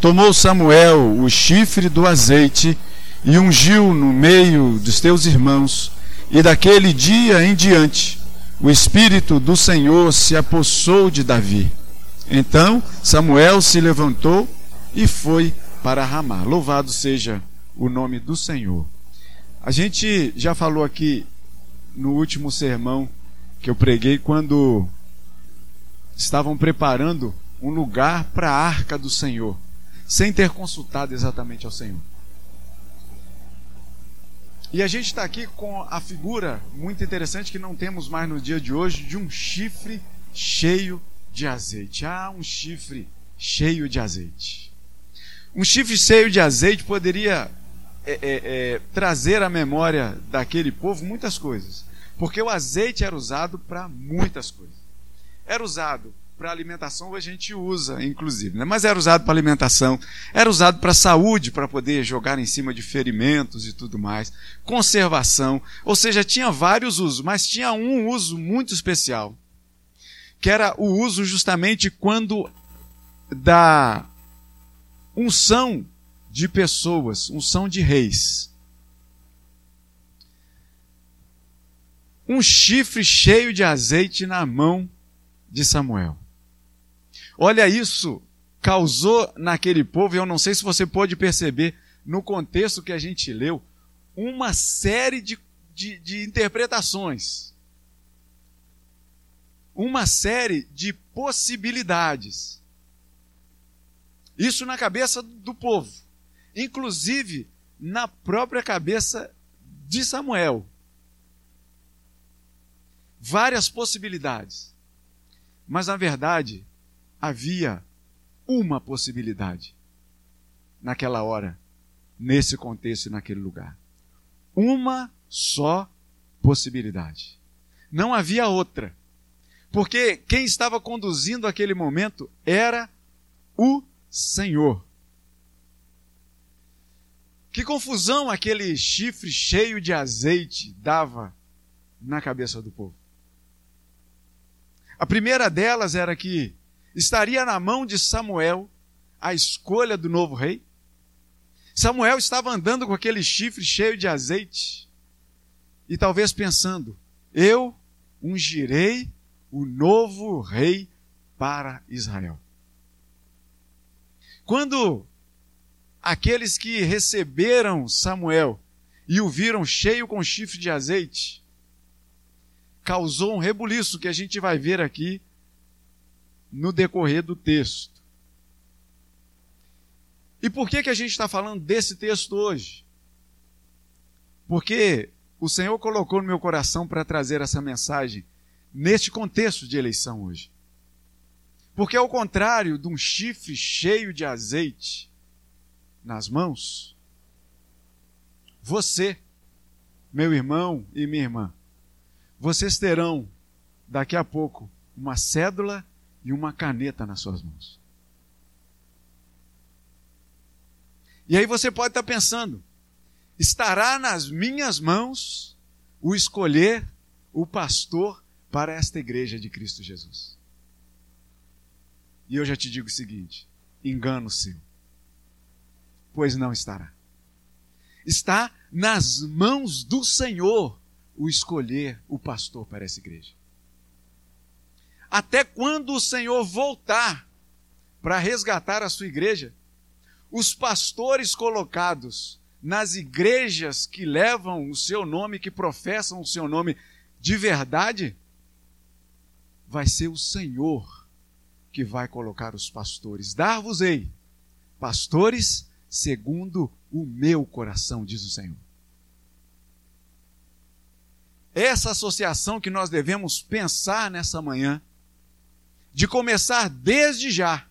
Tomou Samuel o chifre do azeite e ungiu no meio dos teus irmãos, e daquele dia em diante o Espírito do Senhor se apossou de Davi. Então Samuel se levantou e foi para Ramá. Louvado seja o nome do Senhor. A gente já falou aqui no último sermão que eu preguei quando estavam preparando um lugar para a arca do Senhor, sem ter consultado exatamente ao Senhor. E a gente está aqui com a figura muito interessante que não temos mais no dia de hoje de um chifre cheio de azeite. Ah, um chifre cheio de azeite. Um chifre cheio de azeite poderia é, é, é, trazer à memória daquele povo muitas coisas. Porque o azeite era usado para muitas coisas. Era usado para alimentação a gente usa, inclusive, né? mas era usado para alimentação, era usado para saúde, para poder jogar em cima de ferimentos e tudo mais, conservação, ou seja, tinha vários usos, mas tinha um uso muito especial, que era o uso justamente quando da unção de pessoas, unção de reis. Um chifre cheio de azeite na mão de Samuel. Olha isso, causou naquele povo, e eu não sei se você pode perceber, no contexto que a gente leu, uma série de, de, de interpretações. Uma série de possibilidades. Isso na cabeça do povo. Inclusive na própria cabeça de Samuel. Várias possibilidades. Mas na verdade, havia uma possibilidade naquela hora, nesse contexto e naquele lugar. Uma só possibilidade. Não havia outra. Porque quem estava conduzindo aquele momento era o Senhor. Que confusão aquele chifre cheio de azeite dava na cabeça do povo. A primeira delas era que estaria na mão de Samuel a escolha do novo rei? Samuel estava andando com aquele chifre cheio de azeite e talvez pensando: eu ungirei o novo rei para Israel. Quando aqueles que receberam Samuel e o viram cheio com chifre de azeite, causou um rebuliço que a gente vai ver aqui no decorrer do texto. E por que, que a gente está falando desse texto hoje? Porque o Senhor colocou no meu coração para trazer essa mensagem neste contexto de eleição hoje. Porque ao contrário de um chifre cheio de azeite nas mãos, você, meu irmão e minha irmã, vocês terão daqui a pouco uma cédula e uma caneta nas suas mãos. E aí você pode estar pensando: estará nas minhas mãos o escolher o pastor para esta igreja de Cristo Jesus. E eu já te digo o seguinte: engano seu, pois não estará. Está nas mãos do Senhor o escolher o pastor para essa igreja até quando o Senhor voltar para resgatar a sua igreja, os pastores colocados nas igrejas que levam o seu nome, que professam o seu nome de verdade, vai ser o Senhor que vai colocar os pastores. Dar-vos-ei pastores segundo o meu coração, diz o Senhor. Essa associação que nós devemos pensar nessa manhã de começar desde já,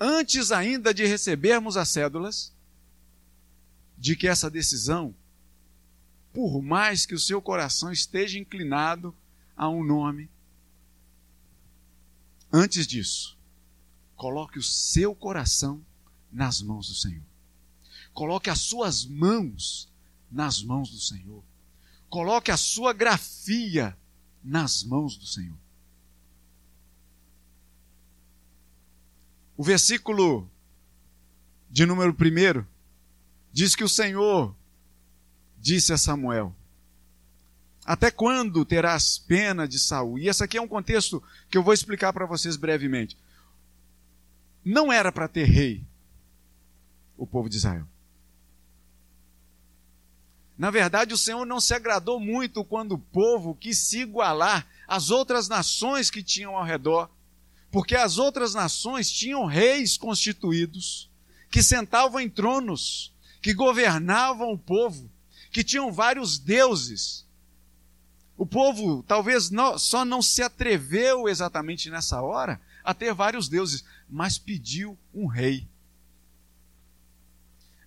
antes ainda de recebermos as cédulas, de que essa decisão, por mais que o seu coração esteja inclinado a um nome, antes disso, coloque o seu coração nas mãos do Senhor. Coloque as suas mãos nas mãos do Senhor. Coloque a sua grafia nas mãos do Senhor. O versículo de número 1, diz que o Senhor disse a Samuel: Até quando terás pena de Saul? E esse aqui é um contexto que eu vou explicar para vocês brevemente. Não era para ter rei o povo de Israel. Na verdade, o Senhor não se agradou muito quando o povo quis se igualar às outras nações que tinham ao redor, porque as outras nações tinham reis constituídos, que sentavam em tronos, que governavam o povo, que tinham vários deuses. O povo talvez não, só não se atreveu exatamente nessa hora a ter vários deuses, mas pediu um rei.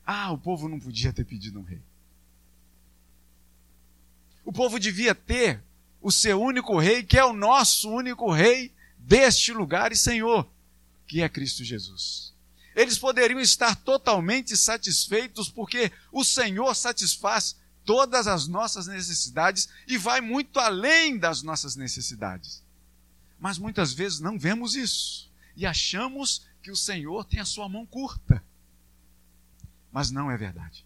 Ah, o povo não podia ter pedido um rei. O povo devia ter o seu único rei, que é o nosso único rei deste lugar e Senhor, que é Cristo Jesus. Eles poderiam estar totalmente satisfeitos porque o Senhor satisfaz todas as nossas necessidades e vai muito além das nossas necessidades. Mas muitas vezes não vemos isso e achamos que o Senhor tem a sua mão curta. Mas não é verdade.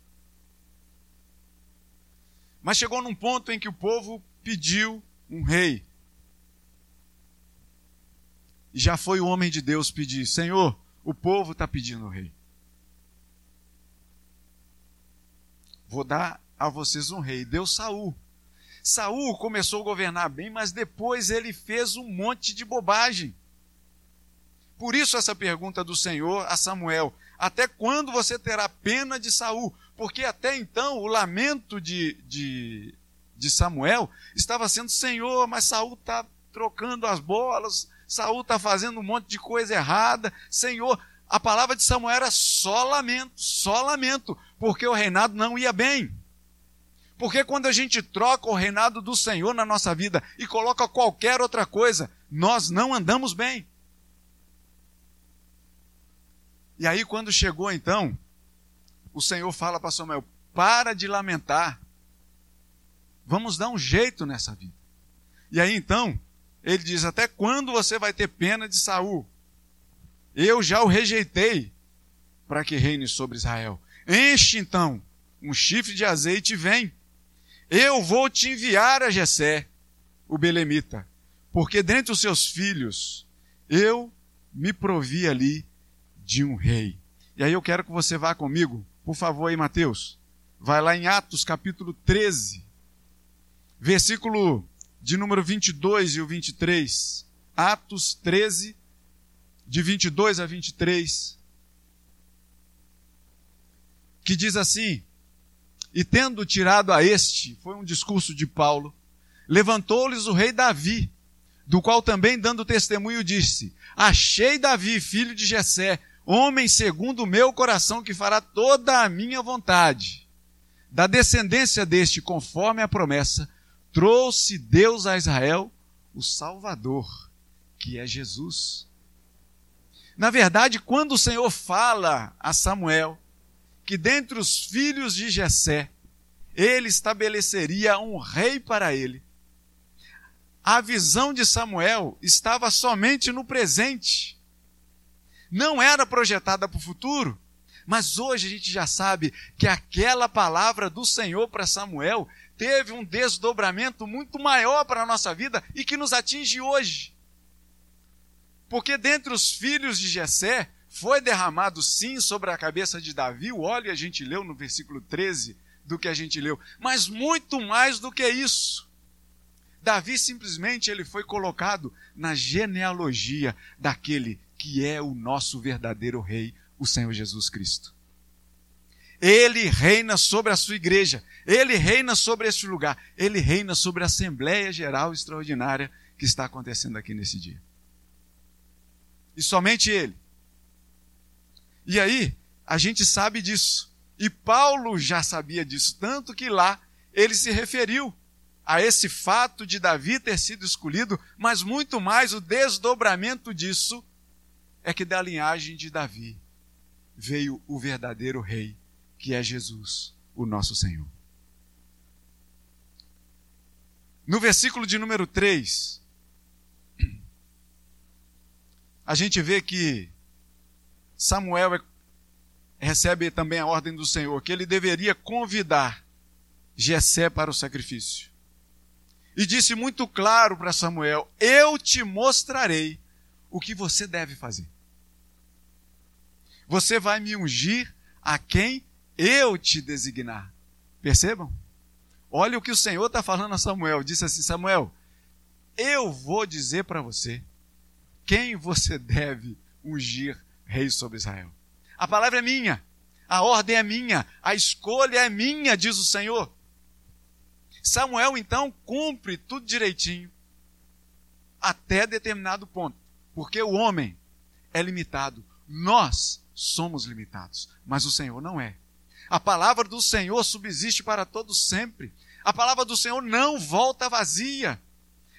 Mas chegou num ponto em que o povo pediu um rei. Já foi o homem de Deus pedir: Senhor, o povo está pedindo um rei. Vou dar a vocês um rei. Deu Saul. Saul começou a governar bem, mas depois ele fez um monte de bobagem. Por isso essa pergunta do Senhor a Samuel: até quando você terá pena de Saul? Porque até então o lamento de, de, de Samuel estava sendo: Senhor, mas Saul está trocando as bolas, Saul está fazendo um monte de coisa errada. Senhor, a palavra de Samuel era só lamento, só lamento, porque o reinado não ia bem. Porque quando a gente troca o reinado do Senhor na nossa vida e coloca qualquer outra coisa, nós não andamos bem. E aí, quando chegou então, o Senhor fala para Samuel: para de lamentar, vamos dar um jeito nessa vida. E aí então, ele diz: até quando você vai ter pena de Saul? Eu já o rejeitei para que reine sobre Israel. Enche então um chifre de azeite e vem. Eu vou te enviar a Jessé, o belemita, porque dentre os seus filhos eu me provi ali de um rei. E aí eu quero que você vá comigo, por favor, aí, Mateus. Vai lá em Atos capítulo 13, versículo de número 22 e o 23. Atos 13, de 22 a 23. Que diz assim: E tendo tirado a este, foi um discurso de Paulo, levantou-lhes o rei Davi, do qual também dando testemunho disse: Achei Davi, filho de Jessé, homem segundo o meu coração, que fará toda a minha vontade. Da descendência deste, conforme a promessa, trouxe Deus a Israel o Salvador, que é Jesus. Na verdade, quando o Senhor fala a Samuel que dentre os filhos de Jessé, ele estabeleceria um rei para ele, a visão de Samuel estava somente no presente não era projetada para o futuro, mas hoje a gente já sabe que aquela palavra do Senhor para Samuel teve um desdobramento muito maior para a nossa vida e que nos atinge hoje. Porque dentre os filhos de Jessé foi derramado sim sobre a cabeça de Davi o óleo, a gente leu no versículo 13 do que a gente leu, mas muito mais do que isso. Davi simplesmente ele foi colocado na genealogia daquele que é o nosso verdadeiro rei, o Senhor Jesus Cristo. Ele reina sobre a sua igreja, ele reina sobre este lugar, ele reina sobre a Assembleia Geral Extraordinária que está acontecendo aqui nesse dia. E somente ele. E aí, a gente sabe disso. E Paulo já sabia disso, tanto que lá ele se referiu a esse fato de Davi ter sido escolhido, mas muito mais o desdobramento disso é que da linhagem de Davi veio o verdadeiro rei, que é Jesus, o nosso Senhor. No versículo de número 3, a gente vê que Samuel é recebe também a ordem do Senhor que ele deveria convidar Jessé para o sacrifício. E disse muito claro para Samuel: Eu te mostrarei o que você deve fazer. Você vai me ungir a quem eu te designar. Percebam? Olha o que o Senhor está falando a Samuel. Disse assim: Samuel, eu vou dizer para você quem você deve ungir rei sobre Israel. A palavra é minha, a ordem é minha, a escolha é minha, diz o Senhor. Samuel então cumpre tudo direitinho até determinado ponto, porque o homem é limitado, nós somos limitados, mas o Senhor não é. A palavra do Senhor subsiste para todos sempre. A palavra do Senhor não volta vazia.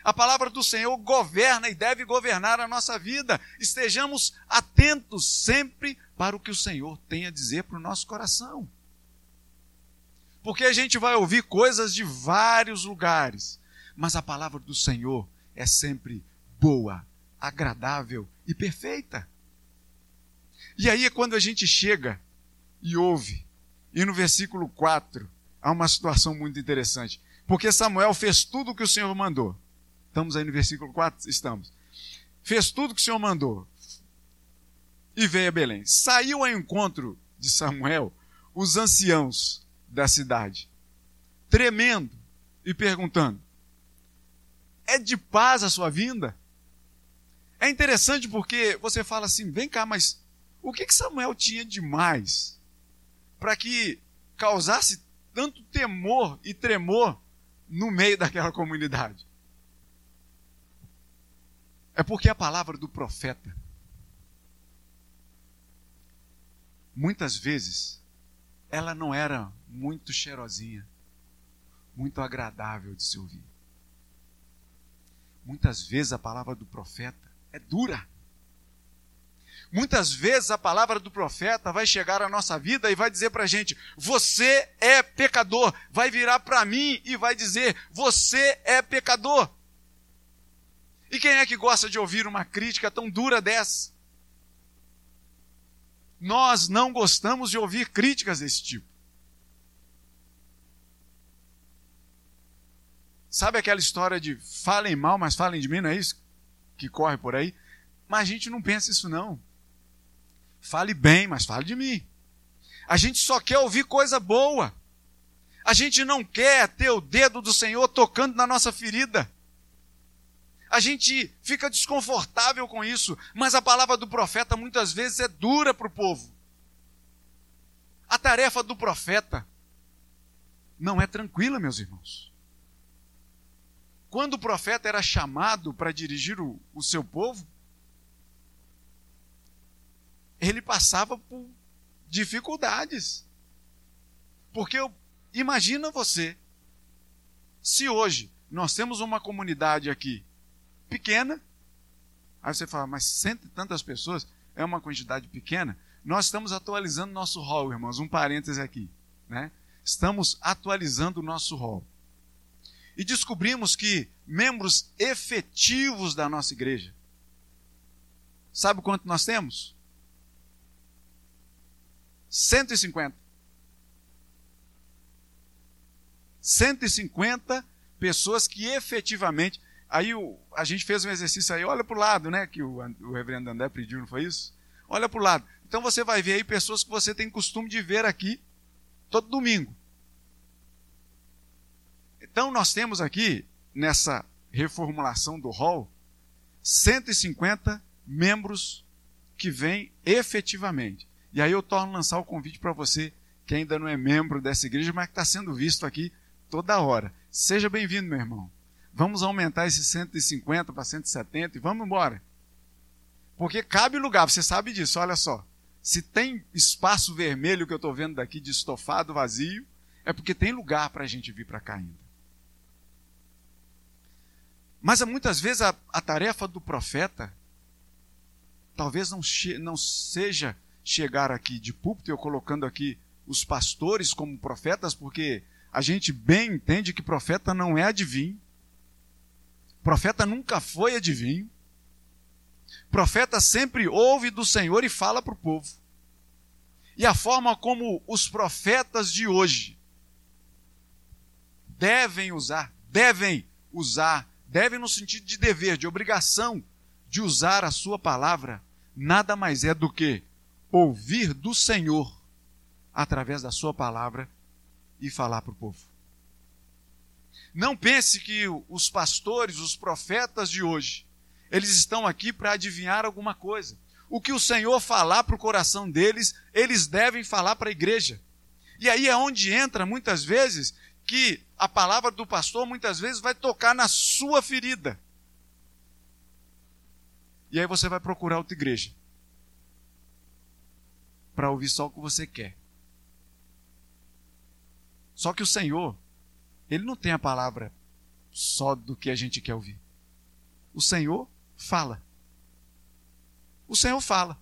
A palavra do Senhor governa e deve governar a nossa vida. Estejamos atentos sempre para o que o Senhor tem a dizer para o nosso coração. Porque a gente vai ouvir coisas de vários lugares, mas a palavra do Senhor é sempre boa, agradável e perfeita. E aí é quando a gente chega e ouve e no versículo 4, há uma situação muito interessante. Porque Samuel fez tudo o que o Senhor mandou. Estamos aí no versículo 4? Estamos. Fez tudo o que o Senhor mandou. E veio a Belém. Saiu ao encontro de Samuel os anciãos da cidade, tremendo e perguntando: É de paz a sua vinda? É interessante porque você fala assim: vem cá, mas o que, que Samuel tinha de mais para que causasse tanto temor e tremor no meio daquela comunidade? É porque a palavra do profeta, muitas vezes, ela não era muito cheirosinha, muito agradável de se ouvir. Muitas vezes a palavra do profeta é dura. Muitas vezes a palavra do profeta vai chegar à nossa vida e vai dizer para a gente: você é pecador. Vai virar para mim e vai dizer: você é pecador. E quem é que gosta de ouvir uma crítica tão dura dessa? Nós não gostamos de ouvir críticas desse tipo. Sabe aquela história de falem mal, mas falem de mim, não é isso que corre por aí? Mas a gente não pensa isso não. Fale bem, mas fale de mim. A gente só quer ouvir coisa boa. A gente não quer ter o dedo do Senhor tocando na nossa ferida. A gente fica desconfortável com isso, mas a palavra do profeta muitas vezes é dura para o povo. A tarefa do profeta não é tranquila, meus irmãos. Quando o profeta era chamado para dirigir o, o seu povo, ele passava por dificuldades. Porque eu, imagina você, se hoje nós temos uma comunidade aqui pequena, aí você fala, mas cento e tantas pessoas é uma quantidade pequena. Nós estamos atualizando nosso hall, irmãos. Um parêntese aqui, né? Estamos atualizando o nosso hall. E descobrimos que membros efetivos da nossa igreja, sabe quanto nós temos? 150. 150 pessoas que efetivamente. Aí o, a gente fez um exercício aí, olha para o lado, né? Que o, o reverendo André pediu, não foi isso? Olha para o lado. Então você vai ver aí pessoas que você tem costume de ver aqui todo domingo. Então nós temos aqui, nessa reformulação do hall, 150 membros que vêm efetivamente. E aí eu torno a lançar o convite para você que ainda não é membro dessa igreja, mas que está sendo visto aqui toda hora. Seja bem-vindo, meu irmão. Vamos aumentar esses 150 para 170 e vamos embora. Porque cabe lugar, você sabe disso, olha só. Se tem espaço vermelho que eu estou vendo daqui de estofado vazio, é porque tem lugar para a gente vir para cá ainda. Mas muitas vezes a, a tarefa do profeta talvez não, não seja chegar aqui de púlpito, eu colocando aqui os pastores como profetas, porque a gente bem entende que profeta não é adivinho. Profeta nunca foi adivinho. Profeta sempre ouve do Senhor e fala para o povo. e a forma como os profetas de hoje devem usar, devem usar, devem no sentido de dever, de obrigação de usar a sua palavra, nada mais é do que ouvir do Senhor através da sua palavra e falar para o povo. Não pense que os pastores, os profetas de hoje, eles estão aqui para adivinhar alguma coisa. O que o Senhor falar para o coração deles, eles devem falar para a igreja. E aí é onde entra muitas vezes que a palavra do pastor muitas vezes vai tocar na sua ferida. E aí você vai procurar outra igreja para ouvir só o que você quer. Só que o Senhor, ele não tem a palavra só do que a gente quer ouvir. O Senhor fala. O Senhor fala.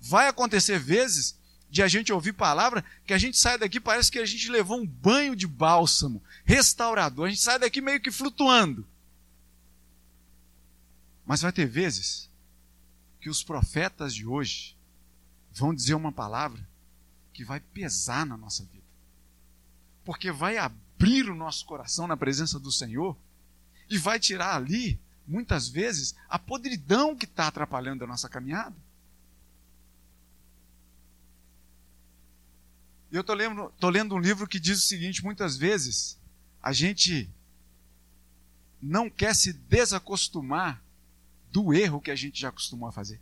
Vai acontecer vezes de a gente ouvir palavra que a gente sai daqui parece que a gente levou um banho de bálsamo, restaurador. A gente sai daqui meio que flutuando. Mas vai ter vezes que os profetas de hoje vão dizer uma palavra que vai pesar na nossa vida. Porque vai abrir o nosso coração na presença do Senhor e vai tirar ali, muitas vezes, a podridão que está atrapalhando a nossa caminhada. Eu estou lendo, tô lendo um livro que diz o seguinte: muitas vezes a gente não quer se desacostumar do erro que a gente já acostumou a fazer.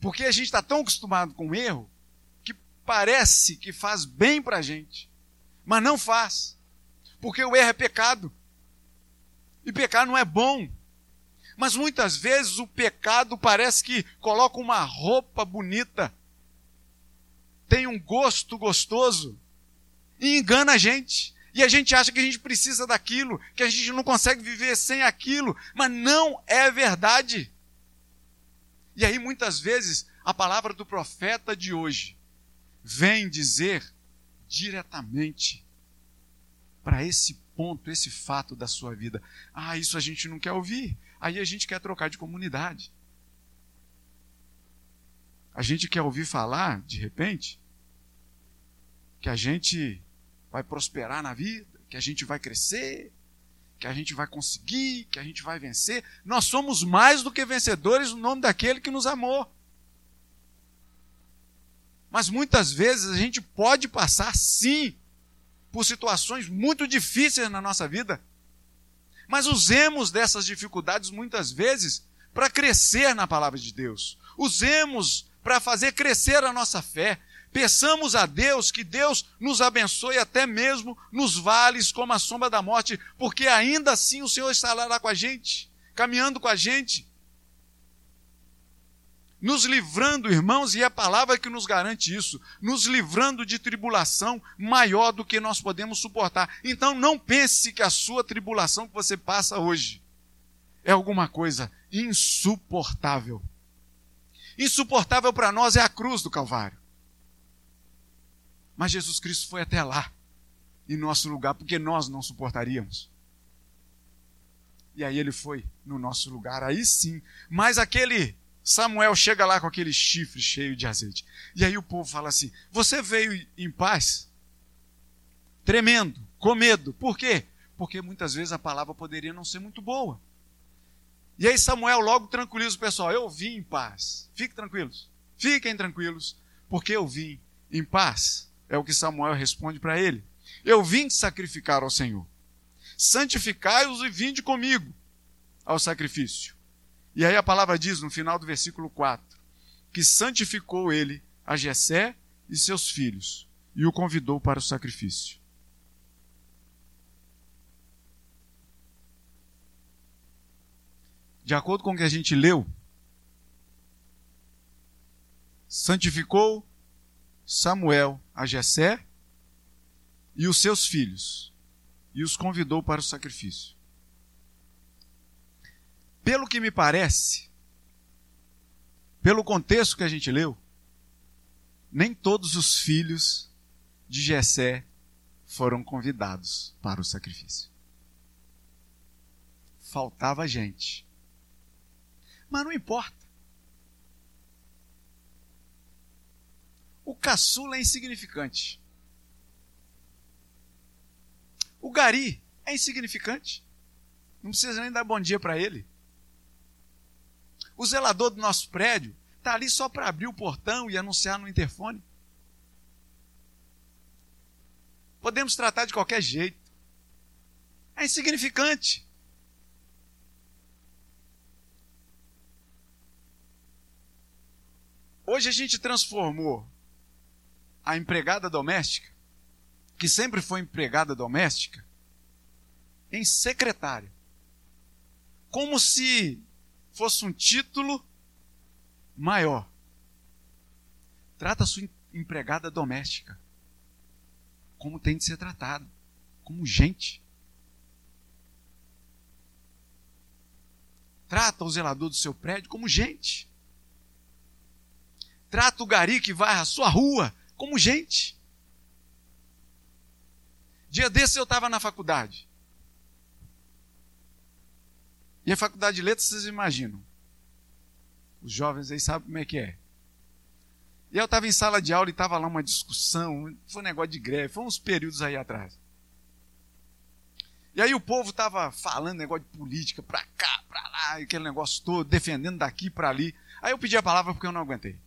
Porque a gente está tão acostumado com o erro que parece que faz bem para a gente, mas não faz. Porque o erro é pecado. E pecar não é bom. Mas muitas vezes o pecado parece que coloca uma roupa bonita, tem um gosto gostoso e engana a gente. E a gente acha que a gente precisa daquilo, que a gente não consegue viver sem aquilo, mas não é verdade. E aí muitas vezes a palavra do profeta de hoje vem dizer diretamente para esse ponto, esse fato da sua vida. Ah, isso a gente não quer ouvir. Aí a gente quer trocar de comunidade. A gente quer ouvir falar, de repente, que a gente vai prosperar na vida, que a gente vai crescer, que a gente vai conseguir, que a gente vai vencer. Nós somos mais do que vencedores no nome daquele que nos amou. Mas muitas vezes a gente pode passar, sim, por situações muito difíceis na nossa vida. Mas usemos dessas dificuldades muitas vezes para crescer na palavra de Deus. Usemos para fazer crescer a nossa fé. Peçamos a Deus que Deus nos abençoe até mesmo nos vales como a sombra da morte, porque ainda assim o Senhor estará lá com a gente, caminhando com a gente, nos livrando, irmãos, e é a palavra que nos garante isso, nos livrando de tribulação maior do que nós podemos suportar. Então não pense que a sua tribulação que você passa hoje é alguma coisa insuportável. Insuportável para nós é a cruz do Calvário. Mas Jesus Cristo foi até lá, em nosso lugar, porque nós não suportaríamos. E aí ele foi no nosso lugar, aí sim. Mas aquele Samuel chega lá com aquele chifre cheio de azeite. E aí o povo fala assim: Você veio em paz? Tremendo, com medo. Por quê? Porque muitas vezes a palavra poderia não ser muito boa. E aí Samuel logo tranquiliza o pessoal: Eu vim em paz. Fiquem tranquilos. Fiquem tranquilos, porque eu vim em paz. É o que Samuel responde para ele. Eu vim sacrificar ao Senhor. Santificai-os e vinde comigo ao sacrifício. E aí a palavra diz no final do versículo 4 que santificou ele a Jessé e seus filhos e o convidou para o sacrifício. De acordo com o que a gente leu, santificou Samuel a Jessé e os seus filhos e os convidou para o sacrifício. Pelo que me parece, pelo contexto que a gente leu, nem todos os filhos de Jessé foram convidados para o sacrifício. Faltava gente. Mas não importa. Caçula é insignificante. O gari é insignificante. Não precisa nem dar bom dia para ele. O zelador do nosso prédio está ali só para abrir o portão e anunciar no interfone. Podemos tratar de qualquer jeito. É insignificante. Hoje a gente transformou a empregada doméstica, que sempre foi empregada doméstica, em secretária. Como se fosse um título maior. Trata sua empregada doméstica como tem de ser tratado, como gente. Trata o zelador do seu prédio como gente. Trata o gari que vai à sua rua como gente. Dia desse eu estava na faculdade. E a faculdade de letras, vocês imaginam. Os jovens aí sabem como é que é. E eu estava em sala de aula e estava lá uma discussão, foi um negócio de greve, foi uns períodos aí atrás. E aí o povo estava falando negócio de política, para cá, para lá, aquele negócio todo, defendendo daqui para ali. Aí eu pedi a palavra porque eu não aguentei.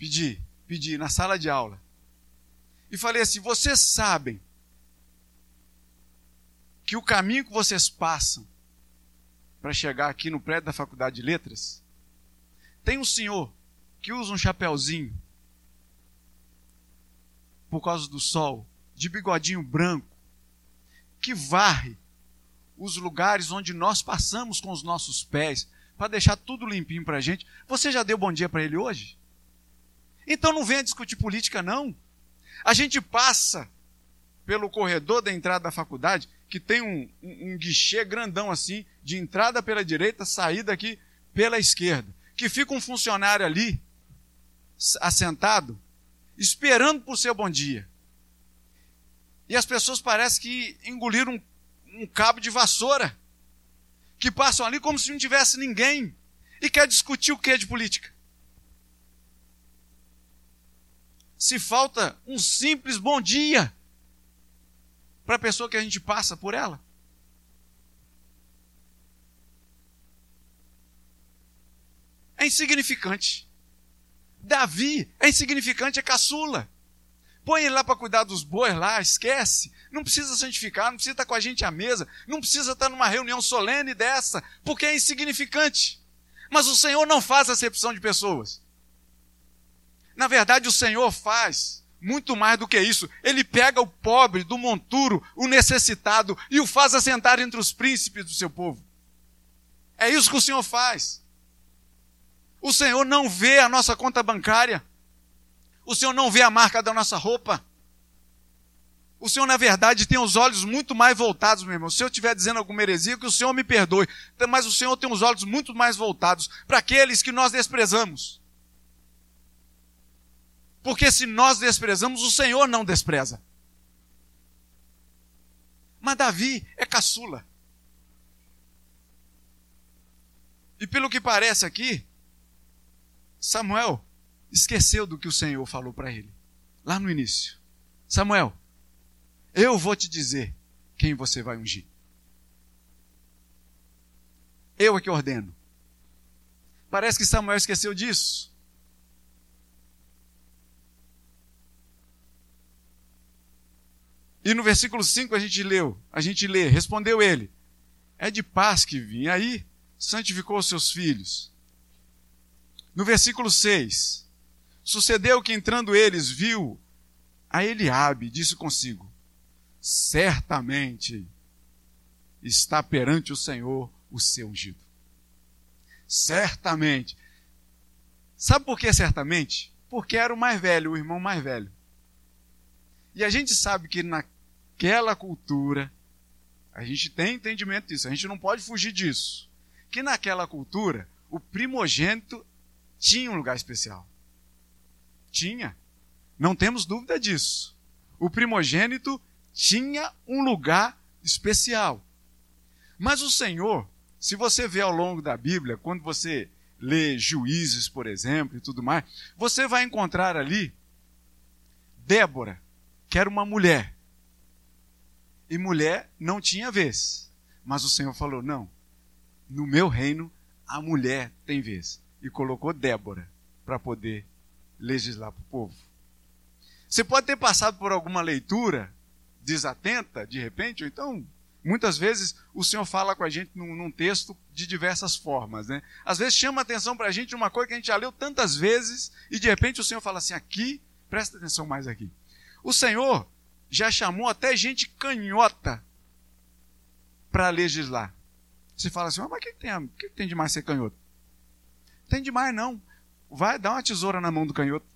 Pedi, pedi na sala de aula. E falei assim: vocês sabem que o caminho que vocês passam para chegar aqui no prédio da Faculdade de Letras, tem um senhor que usa um chapéuzinho por causa do sol, de bigodinho branco, que varre os lugares onde nós passamos com os nossos pés, para deixar tudo limpinho para a gente. Você já deu bom dia para ele hoje? Então não venha discutir política, não. A gente passa pelo corredor da entrada da faculdade, que tem um, um, um guichê grandão assim, de entrada pela direita, saída aqui pela esquerda. Que fica um funcionário ali, assentado, esperando por seu bom dia. E as pessoas parecem que engoliram um, um cabo de vassoura. Que passam ali como se não tivesse ninguém. E quer discutir o que de política? Se falta um simples bom dia para a pessoa que a gente passa por ela? É insignificante. Davi é insignificante, é caçula. Põe ele lá para cuidar dos bois lá, esquece. Não precisa santificar, não precisa estar com a gente à mesa, não precisa estar numa reunião solene dessa, porque é insignificante. Mas o Senhor não faz acepção de pessoas. Na verdade, o Senhor faz muito mais do que isso. Ele pega o pobre do monturo, o necessitado, e o faz assentar entre os príncipes do seu povo. É isso que o Senhor faz. O Senhor não vê a nossa conta bancária. O Senhor não vê a marca da nossa roupa. O Senhor, na verdade, tem os olhos muito mais voltados, meu irmão. Se eu estiver dizendo alguma heresia, que o Senhor me perdoe. Mas o Senhor tem os olhos muito mais voltados para aqueles que nós desprezamos. Porque se nós desprezamos, o Senhor não despreza. Mas Davi é caçula. E pelo que parece aqui, Samuel esqueceu do que o Senhor falou para ele, lá no início. Samuel, eu vou te dizer quem você vai ungir. Eu é que ordeno. Parece que Samuel esqueceu disso. E no versículo 5 a gente leu, a gente lê, respondeu ele: É de paz que vim, aí santificou os seus filhos. No versículo 6, sucedeu que entrando eles, viu a Eliabe, disse consigo: Certamente está perante o Senhor o seu ungido. Certamente. Sabe por que certamente? Porque era o mais velho, o irmão mais velho. E a gente sabe que naquela cultura, a gente tem entendimento disso, a gente não pode fugir disso. Que naquela cultura, o primogênito tinha um lugar especial. Tinha. Não temos dúvida disso. O primogênito tinha um lugar especial. Mas o Senhor, se você vê ao longo da Bíblia, quando você lê Juízes, por exemplo, e tudo mais, você vai encontrar ali Débora, que era uma mulher. E mulher não tinha vez. Mas o Senhor falou: não, no meu reino a mulher tem vez. E colocou Débora para poder legislar para o povo. Você pode ter passado por alguma leitura desatenta, de repente, ou então, muitas vezes, o Senhor fala com a gente num, num texto de diversas formas. Né? Às vezes chama atenção para a gente uma coisa que a gente já leu tantas vezes, e de repente o Senhor fala assim: aqui, presta atenção mais aqui. O Senhor já chamou até gente canhota para legislar. Você fala assim, mas o que, tem, que tem demais ser canhoto? Tem demais não. Vai dar uma tesoura na mão do canhoto.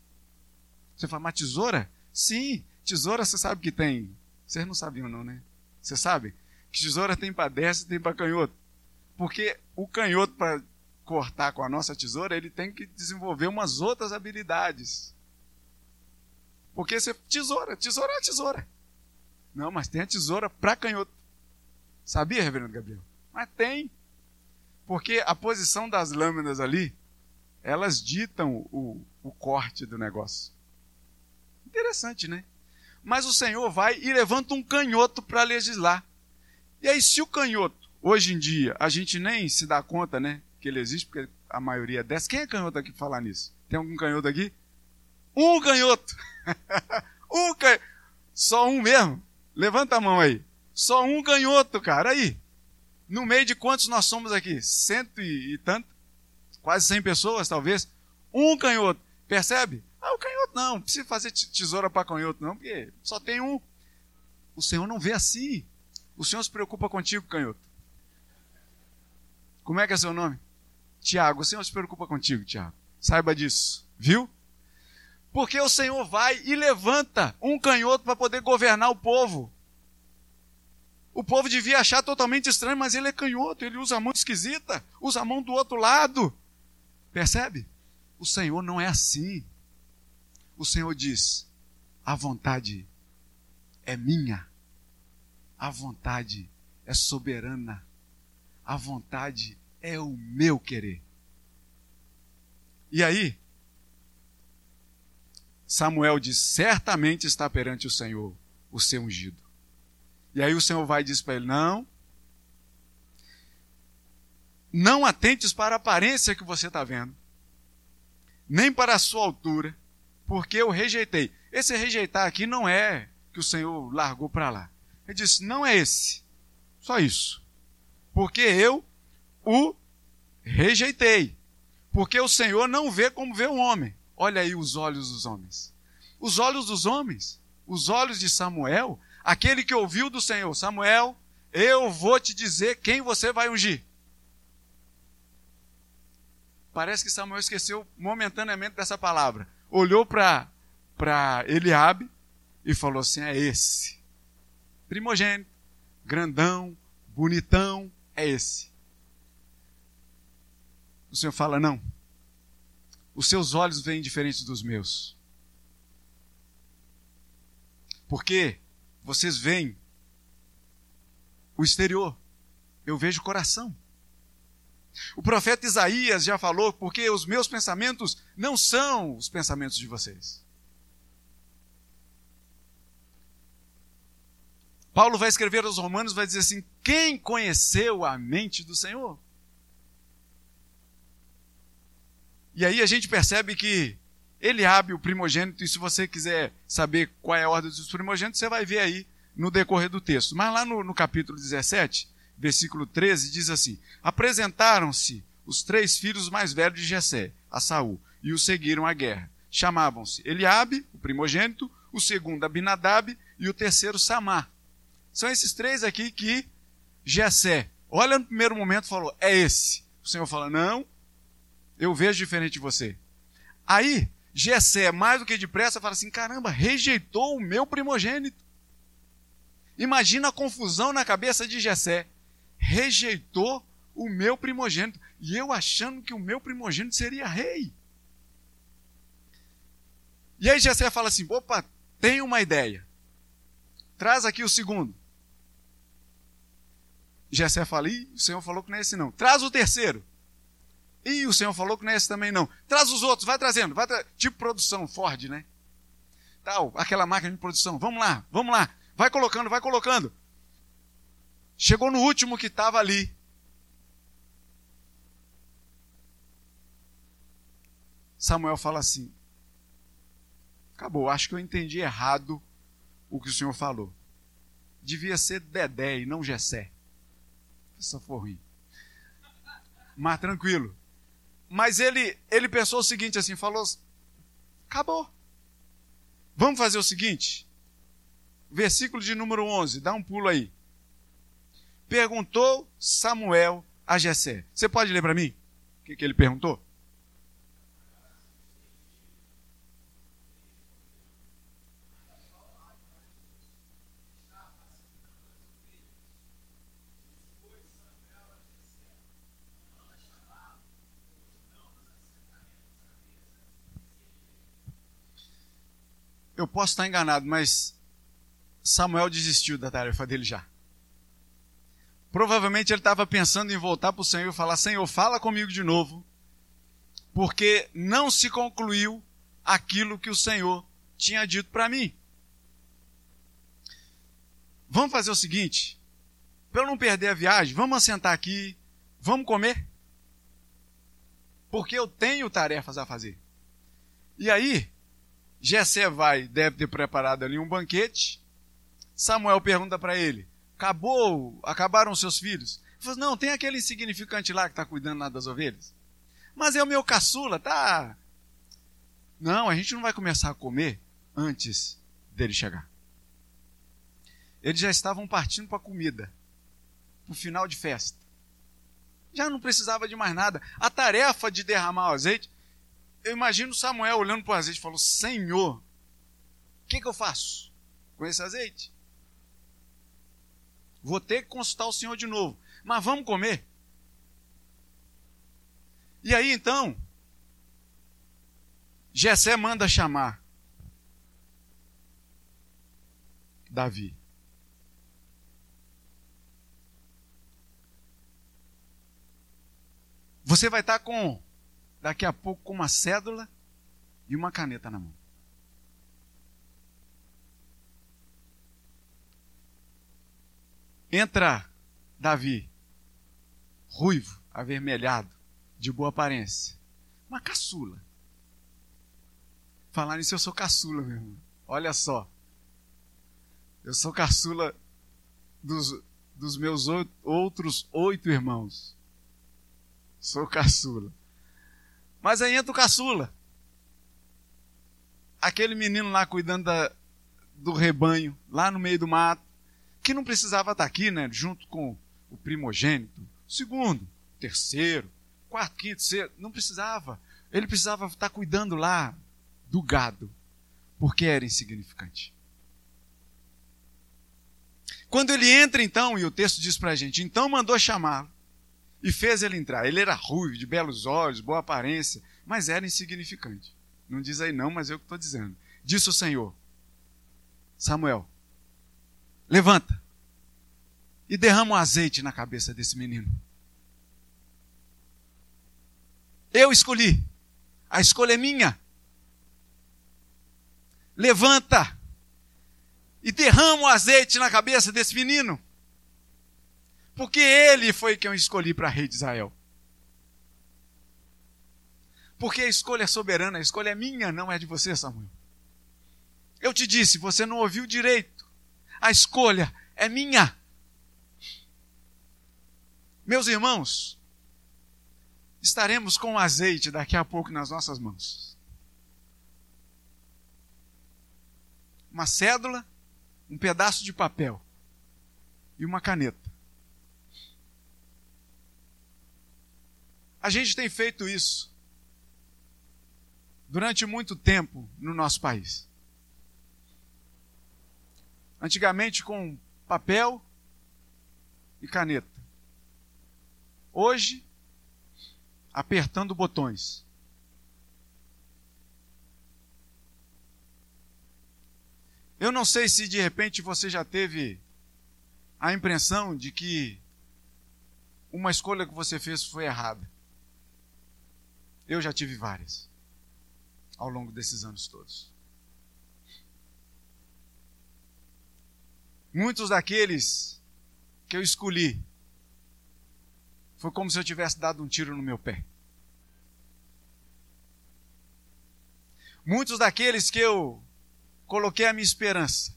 Você fala, mas tesoura? Sim, tesoura você sabe que tem. Vocês não sabiam não, né? Você sabe? Que tesoura tem para destro e tem para canhoto. Porque o canhoto, para cortar com a nossa tesoura, ele tem que desenvolver umas outras habilidades. Porque você. Tesoura, tesoura é tesoura. Não, mas tem a tesoura para canhoto. Sabia, reverendo Gabriel? Mas tem. Porque a posição das lâminas ali, elas ditam o, o corte do negócio. Interessante, né? Mas o Senhor vai e levanta um canhoto para legislar. E aí, se o canhoto, hoje em dia, a gente nem se dá conta, né? Que ele existe, porque a maioria é dessa. Quem é canhoto aqui falar nisso? Tem algum canhoto aqui? Um canhoto! um canhoto! Só um mesmo? Levanta a mão aí. Só um canhoto, cara. Aí. No meio de quantos nós somos aqui? Cento e, e tanto? Quase cem pessoas, talvez. Um canhoto. Percebe? Ah, o canhoto não. Não precisa fazer tesoura para canhoto, não, porque só tem um. O Senhor não vê assim. O Senhor se preocupa contigo, canhoto. Como é que é seu nome? Tiago. O Senhor se preocupa contigo, Tiago. Saiba disso. Viu? Porque o Senhor vai e levanta um canhoto para poder governar o povo. O povo devia achar totalmente estranho, mas ele é canhoto, ele usa a mão esquisita, usa a mão do outro lado. Percebe? O Senhor não é assim. O Senhor diz: a vontade é minha, a vontade é soberana, a vontade é o meu querer. E aí, Samuel diz: certamente está perante o Senhor o seu ungido. E aí o Senhor vai e diz para ele: não. Não atentes para a aparência que você está vendo, nem para a sua altura, porque eu rejeitei. Esse rejeitar aqui não é que o Senhor largou para lá. Ele disse: não é esse. Só isso. Porque eu o rejeitei. Porque o Senhor não vê como vê o homem. Olha aí os olhos dos homens. Os olhos dos homens, os olhos de Samuel, aquele que ouviu do Senhor: Samuel, eu vou te dizer quem você vai ungir. Parece que Samuel esqueceu momentaneamente dessa palavra. Olhou para Eliabe e falou assim: é esse. Primogênito, grandão, bonitão, é esse. O Senhor fala: não os seus olhos veem diferentes dos meus. Porque vocês veem o exterior, eu vejo o coração. O profeta Isaías já falou, porque os meus pensamentos não são os pensamentos de vocês. Paulo vai escrever aos Romanos, vai dizer assim: quem conheceu a mente do Senhor? E aí a gente percebe que Eliabe, o primogênito, e se você quiser saber qual é a ordem dos primogênitos, você vai ver aí no decorrer do texto. Mas lá no, no capítulo 17, versículo 13, diz assim: Apresentaram-se os três filhos mais velhos de Jessé, a Saul, e o seguiram à guerra. Chamavam-se Eliabe, o primogênito, o segundo Abinadab e o terceiro Samar. São esses três aqui que Jessé, olha no primeiro momento, falou: é esse. O Senhor fala: não, eu vejo diferente de você. Aí, Gessé, mais do que depressa, fala assim: caramba, rejeitou o meu primogênito. Imagina a confusão na cabeça de Gessé. Rejeitou o meu primogênito. E eu achando que o meu primogênito seria rei. E aí Gessé fala assim: opa, tem uma ideia. Traz aqui o segundo. Gessé fala: Ih, o Senhor falou que não é esse não. Traz o terceiro. E o Senhor falou que não é esse também não. Traz os outros, vai trazendo, vai tra... tipo produção Ford, né? Tal, aquela máquina de produção. Vamos lá, vamos lá. Vai colocando, vai colocando. Chegou no último que estava ali. Samuel fala assim: Acabou, acho que eu entendi errado o que o senhor falou. Devia ser Dedé e não Gessé. Essa for ruim. Mas tranquilo. Mas ele, ele pensou o seguinte assim, falou: Acabou. Vamos fazer o seguinte. Versículo de número 11, dá um pulo aí. Perguntou Samuel a Jessé. Você pode ler para mim? O que, que ele perguntou? Eu posso estar enganado, mas Samuel desistiu da tarefa dele já. Provavelmente ele estava pensando em voltar para o Senhor e falar: Senhor, fala comigo de novo, porque não se concluiu aquilo que o Senhor tinha dito para mim. Vamos fazer o seguinte: para eu não perder a viagem, vamos assentar aqui, vamos comer, porque eu tenho tarefas a fazer. E aí, Jessé vai, deve ter preparado ali um banquete. Samuel pergunta para ele: Acabou, acabaram seus filhos? Ele fala: Não, tem aquele insignificante lá que está cuidando lá das ovelhas. Mas é o meu caçula, tá? Não, a gente não vai começar a comer antes dele chegar. Eles já estavam partindo para a comida, para o final de festa. Já não precisava de mais nada. A tarefa de derramar o azeite eu imagino Samuel olhando para o azeite e falou: Senhor, o que, que eu faço com esse azeite? Vou ter que consultar o Senhor de novo. Mas vamos comer. E aí então, Jessé manda chamar Davi. Você vai estar com daqui a pouco com uma cédula e uma caneta na mão. Entra Davi, ruivo, avermelhado, de boa aparência. Uma caçula. Falar nisso, eu sou caçula, meu irmão. Olha só. Eu sou caçula dos, dos meus outros oito irmãos. Sou caçula. Mas aí entra o caçula. Aquele menino lá cuidando da, do rebanho, lá no meio do mato, que não precisava estar aqui, né? Junto com o primogênito, segundo, terceiro, quarto, quinto, sexto, não precisava. Ele precisava estar cuidando lá do gado, porque era insignificante. Quando ele entra, então, e o texto diz para a gente, então mandou chamá-lo e fez ele entrar. Ele era ruivo, de belos olhos, boa aparência, mas era insignificante. Não diz aí não, mas eu que estou dizendo. Disse o Senhor: Samuel, levanta e derrama o azeite na cabeça desse menino. Eu escolhi, a escolha é minha. Levanta e derrama o azeite na cabeça desse menino. Porque ele foi quem eu escolhi para rei de Israel. Porque a escolha é soberana, a escolha é minha, não é de você, Samuel. Eu te disse, você não ouviu direito. A escolha é minha. Meus irmãos, estaremos com o azeite daqui a pouco nas nossas mãos. Uma cédula, um pedaço de papel e uma caneta. A gente tem feito isso durante muito tempo no nosso país. Antigamente com papel e caneta. Hoje, apertando botões. Eu não sei se de repente você já teve a impressão de que uma escolha que você fez foi errada. Eu já tive várias ao longo desses anos todos. Muitos daqueles que eu escolhi foi como se eu tivesse dado um tiro no meu pé. Muitos daqueles que eu coloquei a minha esperança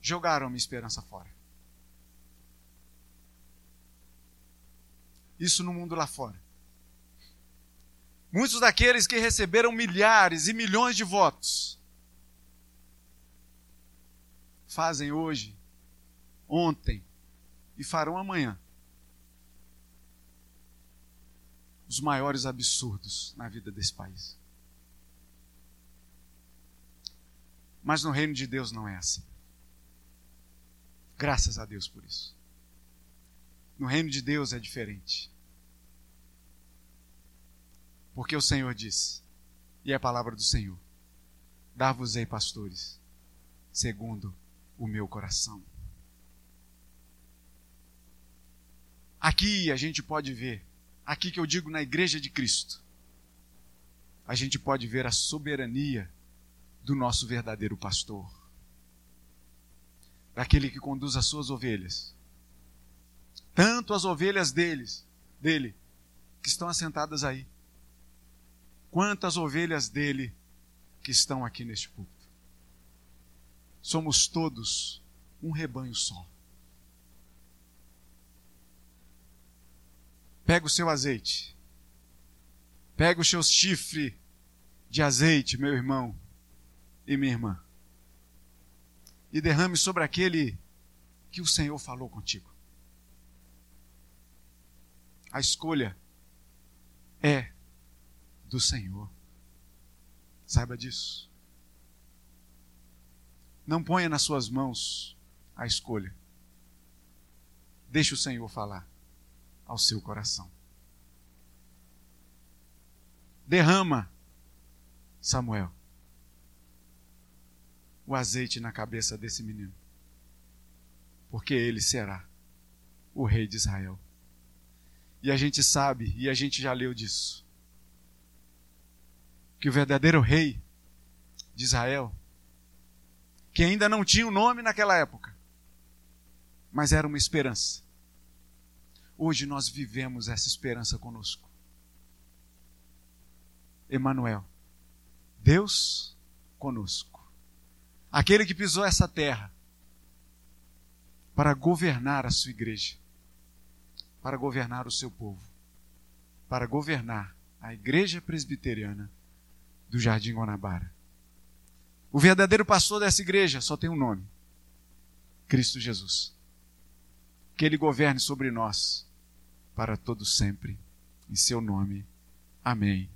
jogaram a minha esperança fora. Isso no mundo lá fora. Muitos daqueles que receberam milhares e milhões de votos fazem hoje, ontem e farão amanhã os maiores absurdos na vida desse país. Mas no reino de Deus não é assim. Graças a Deus por isso. No reino de Deus é diferente. Porque o Senhor disse, e é a palavra do Senhor: Dar-vos-ei pastores, segundo o meu coração. Aqui a gente pode ver, aqui que eu digo na igreja de Cristo, a gente pode ver a soberania do nosso verdadeiro pastor, daquele que conduz as suas ovelhas, tanto as ovelhas deles, dele, que estão assentadas aí, quanto as ovelhas dele que estão aqui neste púlpito. Somos todos um rebanho só. Pega o seu azeite. Pega o seu chifre de azeite, meu irmão e minha irmã. E derrame sobre aquele que o Senhor falou contigo. A escolha é do Senhor. Saiba disso. Não ponha nas suas mãos a escolha. Deixe o Senhor falar ao seu coração. Derrama, Samuel, o azeite na cabeça desse menino, porque ele será o rei de Israel. E a gente sabe, e a gente já leu disso, que o verdadeiro rei de Israel, que ainda não tinha o um nome naquela época, mas era uma esperança. Hoje nós vivemos essa esperança conosco. Emanuel, Deus conosco. Aquele que pisou essa terra para governar a sua igreja, para governar o seu povo, para governar a igreja presbiteriana do Jardim Guanabara. O verdadeiro pastor dessa igreja só tem um nome: Cristo Jesus. Que ele governe sobre nós para todo sempre. Em seu nome. Amém.